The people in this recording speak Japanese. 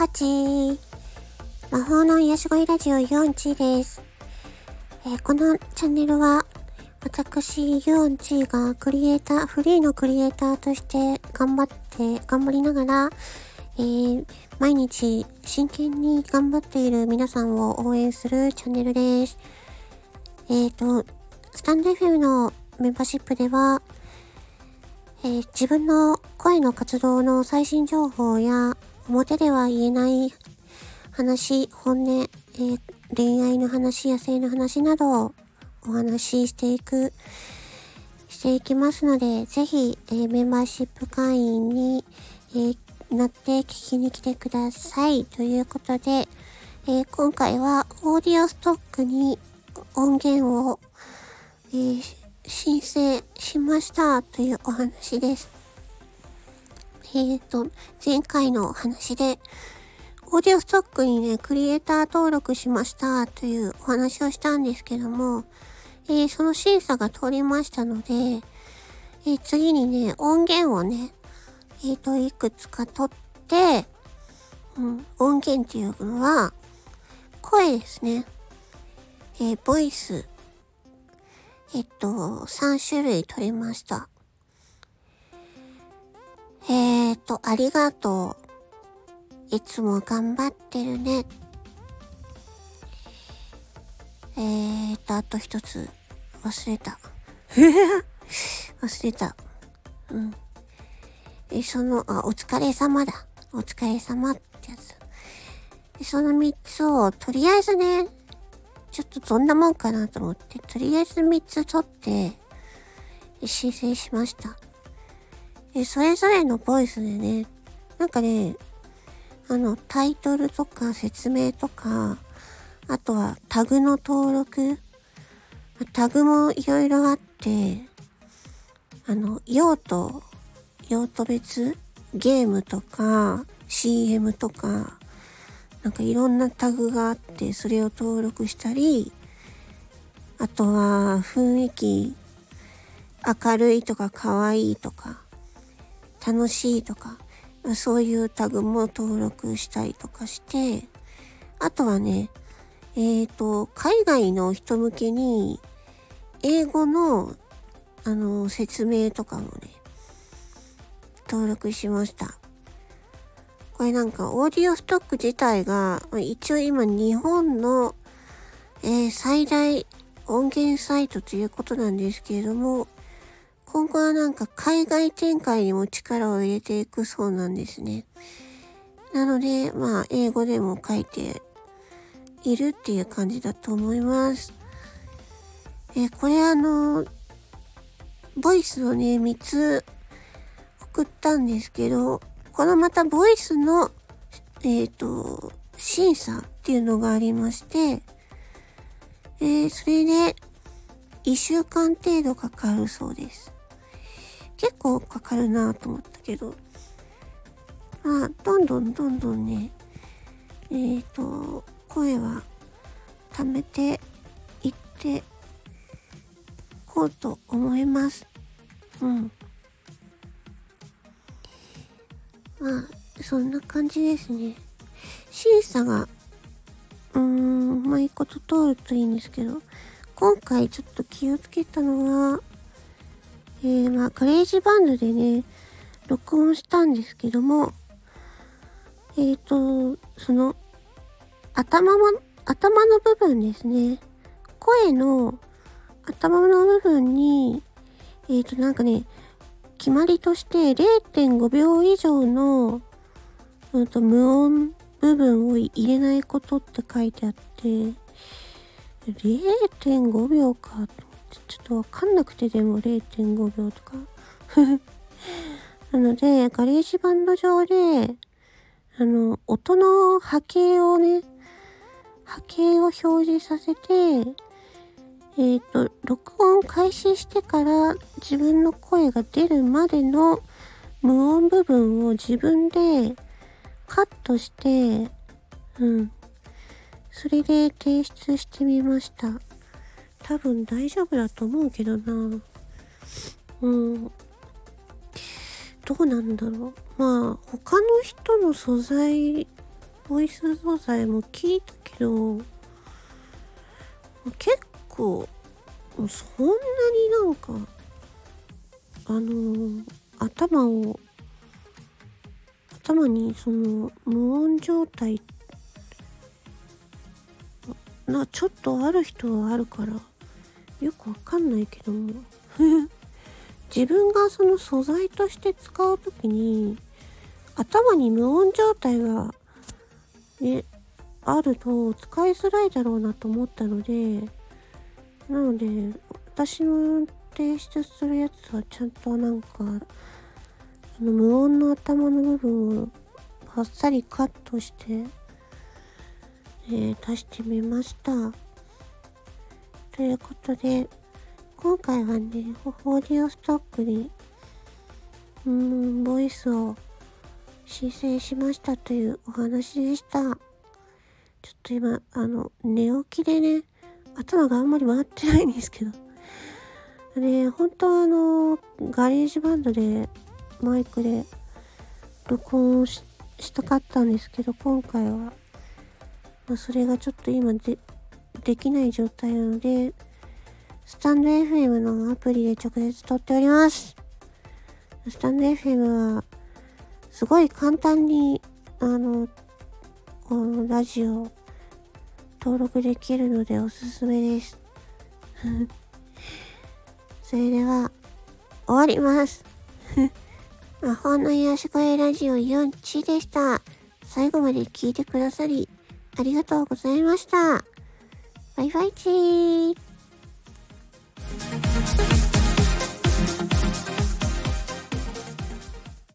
8魔法の癒し声ラジオ4チです、えー、このチャンネルは私4チがクリエイター、フリーのクリエイターとして頑張って、頑張りながら、えー、毎日真剣に頑張っている皆さんを応援するチャンネルです。えっ、ー、と、スタンド FM のメンバーシップでは、え、自分の声の活動の最新情報や表では言えない話、本音、えー、恋愛の話、野生の話などをお話ししていく、していきますので、ぜひ、えー、メンバーシップ会員に、えー、なって聞きに来てください。ということで、え今回はオーディオストックに音源を、え申請しましたというお話です。えっ、ー、と、前回の話で、オーディオストックにね、クリエイター登録しましたというお話をしたんですけども、えー、その審査が通りましたので、えー、次にね、音源をね、えっ、と、いくつか取って、うん、音源っていうのは、声ですね。えボイス、えっと、3種類取りました。と、ありがとう。いつも頑張ってるね。えー、っと、あと一つ、忘れた。忘れた。うん。え、その、あ、お疲れ様だ。お疲れ様ってやつ。その三つを、とりあえずね、ちょっとどんなもんかなと思って、とりあえず3つ取って、申請しました。で、それぞれのボイスでね、なんかね、あの、タイトルとか説明とか、あとはタグの登録、タグもいろいろあって、あの、用途、用途別、ゲームとか、CM とか、なんかいろんなタグがあって、それを登録したり、あとは雰囲気、明るいとか可愛いとか、楽しいとか、そういうタグも登録したりとかして、あとはね、えっ、ー、と、海外の人向けに、英語の、あの、説明とかもね、登録しました。これなんかオーディオストック自体が、一応今日本の、えー、最大音源サイトということなんですけれども、今後はなんか海外展開にも力を入れていくそうなんですね。なので、まあ、英語でも書いているっていう感じだと思います。え、これあの、ボイスをね、3つ送ったんですけど、このまたボイスの、えっ、ー、と、審査っていうのがありまして、えー、それで、1週間程度かかるそうです。構かかるなと思ったけど、まあ、どんどんどんどんね、えっ、ー、と、声は貯めていってこうと思います。うん。まあ、そんな感じですね。審査が、うーん、まあいいこと通るといいんですけど、今回ちょっと気をつけたのは、えー、まあ、 GarageBand でね、録音したんですけども、えっ、ー、と、その、頭も、頭の部分ですね。声の頭の部分に、えっ、ー、と、なんかね、決まりとして0.5秒以上の、うんと、無音部分を入れないことって書いてあって、0.5秒かと、ちょっとわかんなくてでも0.5秒とか。なので、 GarageBand 上で、あの、音の波形をね、波形を表示させて、えっ、ー、と、録音開始してから自分の声が出るまでの無音部分を自分でカットして、うん。それで提出してみました。多分大丈夫だと思うけどな。うん。どうなんだろう。まあ、他の人の素材ボイス素材も聞いたけど、結構、そんなになんか、あの、頭を、頭にその無音状態なちょっとある人はあるからよくわかんないけども 自分がその素材として使う時に頭に無音状態がねあると使いづらいだろうなと思ったのでなので私の提出するやつはちゃんとなんかその無音の頭の部分をあっさりカットしてえー、出してみました。ということで、今回はね、オーディオストックに、うん、ボイスを申請しましたというお話でした。ちょっと今、あの、寝起きでね、頭があんまり回ってないんですけど。で、本当はあの、 GarageBand で、マイクで録音したかったんですけど、今回はまあ、それがちょっと今でできない状態なので、スタンド FM のアプリで直接録っております。スタンド FM は、すごい簡単に、あの、このラジオ登録できるのでおすすめです。それでは、終わります。魔法の癒し声ラジオ4期でした。最後まで聞いてくださり、ありがとうございました。バイバイチー。